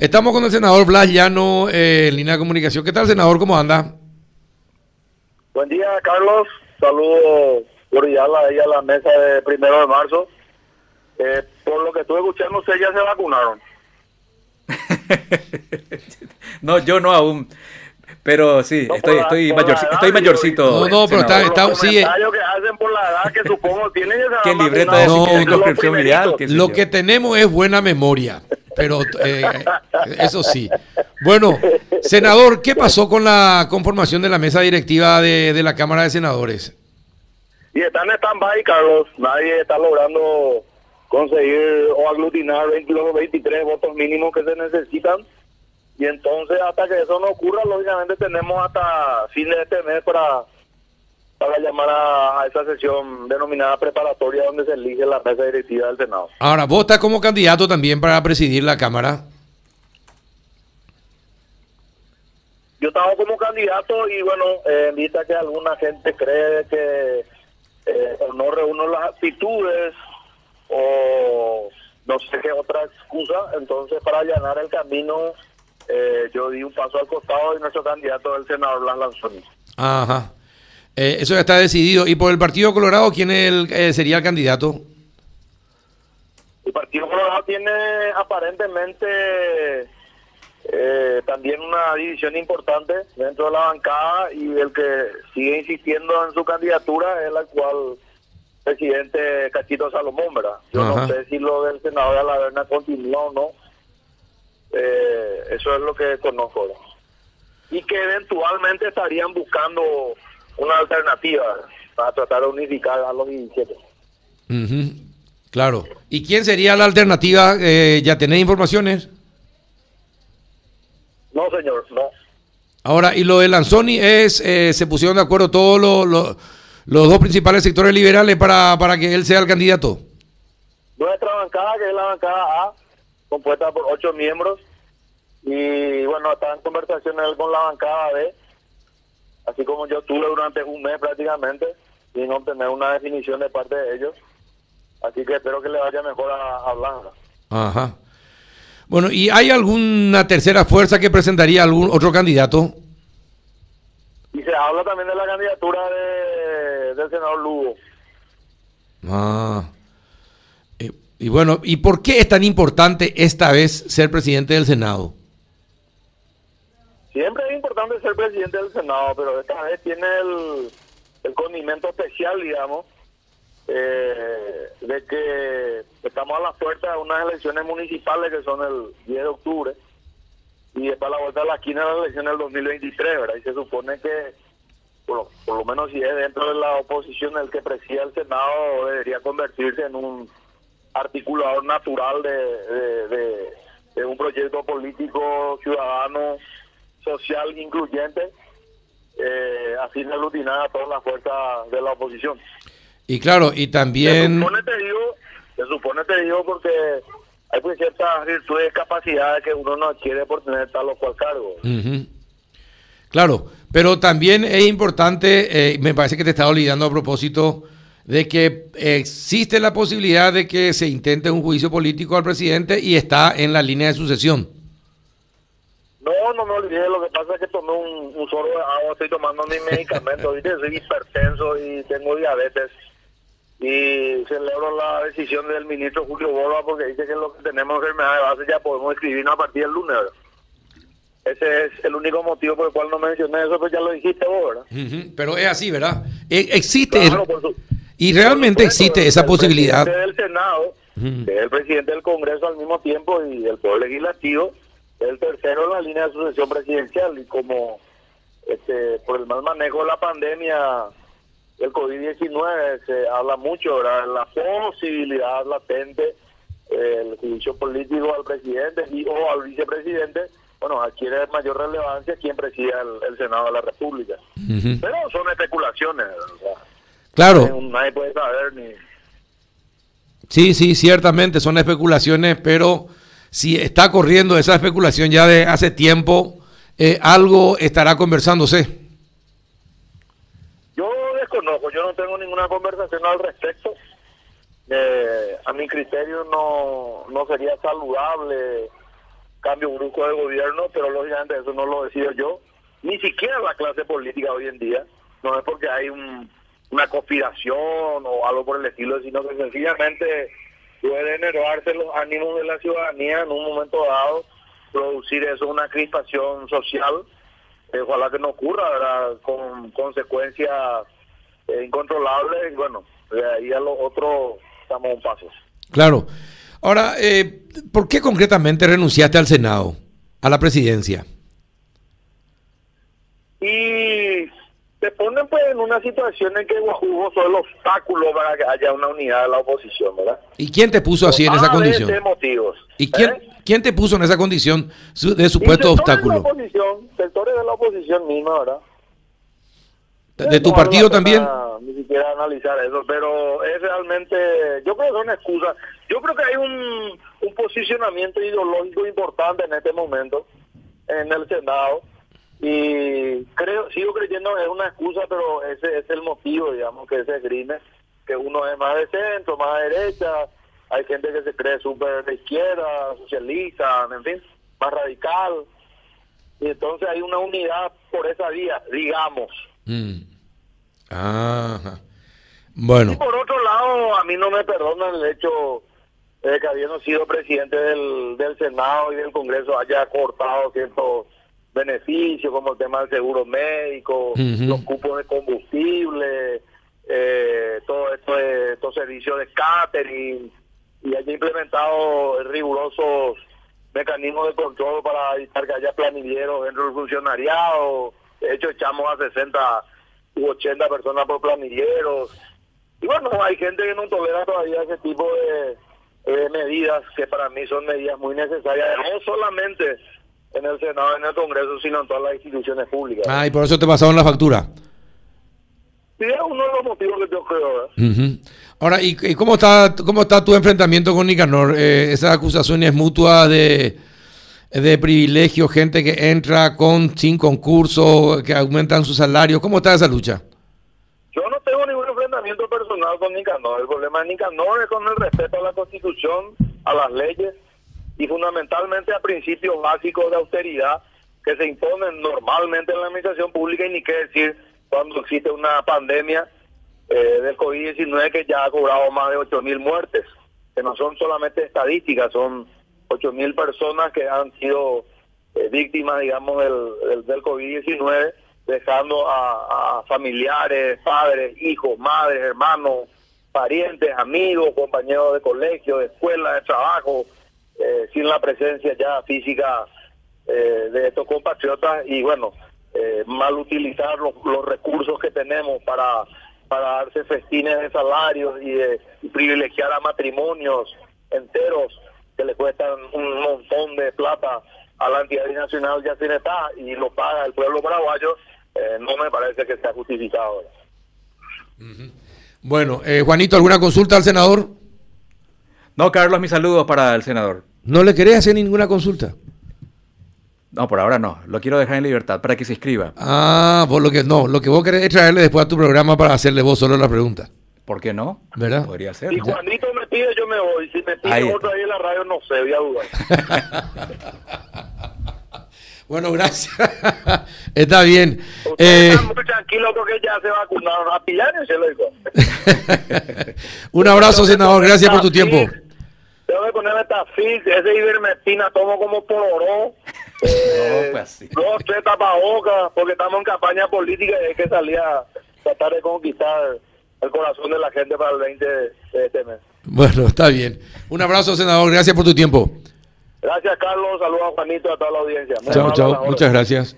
Estamos con el senador Blas Llano eh, en línea de comunicación. ¿Qué tal, senador? ¿Cómo anda? Buen día, Carlos. Saludos cordial ahí a la mesa de primero de marzo. Eh, por lo que estuve escuchando, ustedes ya se vacunaron. no, yo no aún. Pero sí, No, estoy, la- estoy, edad, estoy digo, mayorcito. No, no, pero está- senador. está- sí, eh. que hacen por la edad que supongo tienen que Que el libreto vacunado. de No, qué sé Lo yo. que tenemos es buena memoria, pero eh, eso sí. Bueno, senador, ¿qué pasó con la conformación de la mesa directiva de, de la Cámara de Senadores? Y están en stand-by, Carlos. Nadie está logrando conseguir o aglutinar 22 o 23 votos mínimos que se necesitan. Y entonces, hasta que eso no ocurra, lógicamente tenemos hasta fin de este mes para, para llamar a, a esa sesión denominada preparatoria donde se elige la mesa directiva del Senado. Ahora, vos estás como candidato también para presidir la Cámara. Yo estaba como candidato y bueno, eh, en vista que alguna gente cree que eh, no reúno las actitudes o no sé qué otra excusa, entonces para allanar el camino eh, yo di un paso al costado y nuestro candidato es el senador Blas Lanzoni. Ajá. Eh, eso ya está decidido. ¿Y por el Partido Colorado quién es el, eh, sería el candidato? El Partido Colorado tiene aparentemente eh, también una división importante dentro de la bancada y el que sigue insistiendo en su candidatura es el actual presidente Cachito Salomón, ¿verdad? Yo Ajá. no sé si lo del senador de Alaverna continúa o no. Eh, eso es lo que conozco. ¿verdad? Y que eventualmente estarían buscando una alternativa para tratar de unificar a los 17. Ujú, Claro. ¿Y quién sería la alternativa? Eh, ¿Ya tenéis informaciones? No, señor, no. Ahora, y lo de Lanzoni es, eh, se pusieron de acuerdo todos los, los- los dos principales sectores liberales para, para que él sea el candidato. Nuestra bancada, que es la bancada A, compuesta por ocho miembros, y bueno, está en conversación él con la bancada B, así como yo tuve durante un mes prácticamente, sin obtener una definición de parte de ellos. Así que espero que le vaya mejor a, a Blanca. Ajá. Bueno, ¿y hay alguna tercera fuerza que presentaría algún otro candidato? Y se habla también de la candidatura de, del senador Lugo. Ah. Eh, y bueno, ¿y por qué es tan importante esta vez ser presidente del Senado? Siempre es importante ser presidente del Senado, pero esta vez tiene el, condimento especial, digamos, eh, de que estamos a la puerta de unas elecciones municipales que son el 10 de octubre y después a la vuelta de la esquina de las elecciones del 2023, ¿verdad? Y se supone que, por por lo menos si es dentro de la oposición el que presida el Senado, debería convertirse en un articulador natural de un proyecto político ciudadano social incluyente, eh, así de aglutinar a todas las fuerzas de la oposición. Y claro, y Se también... supone, te digo, se supone, te digo, porque hay pues ciertas virtudes, capacidades que uno no adquiere por tener tal o cual cargo. Claro, pero también es importante, eh, me parece que te estaba olvidando a propósito de que existe la posibilidad de que se intente un juicio político al presidente y está en la línea de sucesión. No, no me olvidé, lo que pasa es que tomé un, un sorbo de agua, estoy tomando mis medicamentos, ¿viste? soy hipertenso y tengo diabetes. Y celebro la decisión del ministro Julio Borba porque dice que lo que tenemos enfermedad de base ya podemos escribirnos a partir del lunes. ¿verdad? Ese es el único motivo por el cual no mencioné eso, pues ya lo dijiste vos, ¿verdad? Ujú, Pero es así, ¿verdad? E- existe, Claro, por su- y realmente supuesto, existe esa el posibilidad. presidente del Senado, es el presidente del Congreso al mismo tiempo y el Poder Legislativo, el tercero en la línea de sucesión presidencial. Y como este, por el mal manejo de la pandemia del COVID-19 se habla mucho ¿verdad? de la posibilidad latente eh, el juicio político al presidente y o al vicepresidente, bueno, adquiere mayor relevancia quien presida el, el Senado de la República. Pero son especulaciones, o sea, Claro, nadie puede saber ni... sí, sí, ciertamente son especulaciones, pero si está corriendo esa especulación ya de hace tiempo, eh, algo estará conversándose. Yo desconozco, yo no tengo ninguna conversación al respecto. Eh, a mi criterio no, no sería saludable cambio brusco de gobierno, pero lógicamente eso no lo decido yo, ni siquiera la clase política hoy en día, no es porque hay una conspiración o algo por el estilo, sino que sencillamente puede enervarse los ánimos de la ciudadanía en un momento dado, producir eso una crispación social, eh, ojalá que no ocurra, ¿verdad? con consecuencias eh, incontrolables, y bueno, de ahí a los otros estamos un paso. Claro. Ahora, eh, ¿por qué concretamente renunciaste al Senado, a la presidencia? Y te ponen pues en una situación en que Guajugo son el obstáculo para que haya una unidad de la oposición, ¿verdad? ¿Y quién te puso así en esa condición? De motivos. ¿Y quién, ¿eh? quién te puso en esa condición de supuesto obstáculo? De la oposición, sectores de la oposición misma, ¿verdad? ¿De, tu partido también? Ni siquiera analizar eso, pero es realmente, yo creo que son excusas. Yo creo que hay un, un posicionamiento ideológico importante en este momento en el Senado y creo sigo creyendo que es una excusa, pero ese es el motivo, digamos, que ese grime, que uno es más de centro, más de derecha, hay gente que se cree súper de izquierda, socialista, en fin, más radical, y entonces hay una unidad por esa vía, digamos. Mm. Ajá. Bueno. Y por otro lado, a mí no me perdona el hecho de que habiendo sido presidente del, del Senado y del Congreso haya cortado ciertos beneficios como el tema del seguro médico, los cupos de combustible, eh, todo esto de estos servicios de catering y haya implementado rigurosos mecanismos de control para evitar que haya planilleros dentro del funcionariado. De hecho, echamos a 60 u 80 personas por planilleros. Y bueno, hay gente que no tolera todavía ese tipo de, medidas que para mí son medidas muy necesarias, no solamente en el Senado, en el Congreso, sino en todas las instituciones públicas. Ah, y por eso te pasaron la factura. Sí, es uno de los motivos que yo creo. Ahora, ¿y, cómo está cómo está tu enfrentamiento con Nicanor? Eh, esas acusaciones mutuas de de privilegio, gente que entra con sin concurso, que aumentan su salario. ¿Cómo está esa lucha? Yo no tengo ningún enfrentamiento personal con Nicanor. El problema de Nicanor es con el respeto a la Constitución, a las leyes y fundamentalmente a principios básicos de austeridad que se imponen normalmente en la administración pública y ni qué decir cuando existe una pandemia eh, del COVID-19 que ya ha cobrado más de 8 mil muertes, que no son solamente estadísticas, son ocho mil personas que han sido eh, víctimas, digamos, del, del, COVID-19, dejando a, familiares, padres, hijos, madres, hermanos, parientes, amigos, compañeros de colegio, de escuela, de trabajo, eh, sin la presencia ya física eh, de estos compatriotas y bueno, mal utilizar los, los, recursos que tenemos para, para darse festines de salarios y, de, y privilegiar a matrimonios enteros que le cuestan un montón de plata a la entidad nacional ya tiene está y lo paga el pueblo paraguayo, eh, no me parece que sea justificado. Bueno, eh, Juanito, ¿alguna consulta al senador? No, Carlos, mis saludos para el senador. ¿No le querés hacer ninguna consulta? No, por ahora no. Lo quiero dejar en libertad para que se inscriba. Ah, vos lo que no. Lo que vos querés es traerle después a tu programa para hacerle vos solo la pregunta. ¿Por qué no? ¿Verdad? Podría ser. Si Juanito me pide, yo me voy. Si me pide otro ahí en la radio, no sé, voy a dudar. bueno, gracias. Está bien. eh... están muy tranquilos porque ya se vacunaron a pillar se lo digo. Un abrazo, senador. Gracias por tu tiempo. Tengo que ponerme esta fix, ese ivermectina tomo como por oro. Eh, no, pues sí. Dos, tres tapabocas, porque estamos en campaña política y hay que salir a tratar de conquistar el corazón de la gente para el 20 de este mes. Bueno, está bien. Un abrazo, senador. Gracias por tu tiempo. Gracias, Carlos. Saludos a Juanito y a toda la audiencia. chao, chao. Muchas gracias.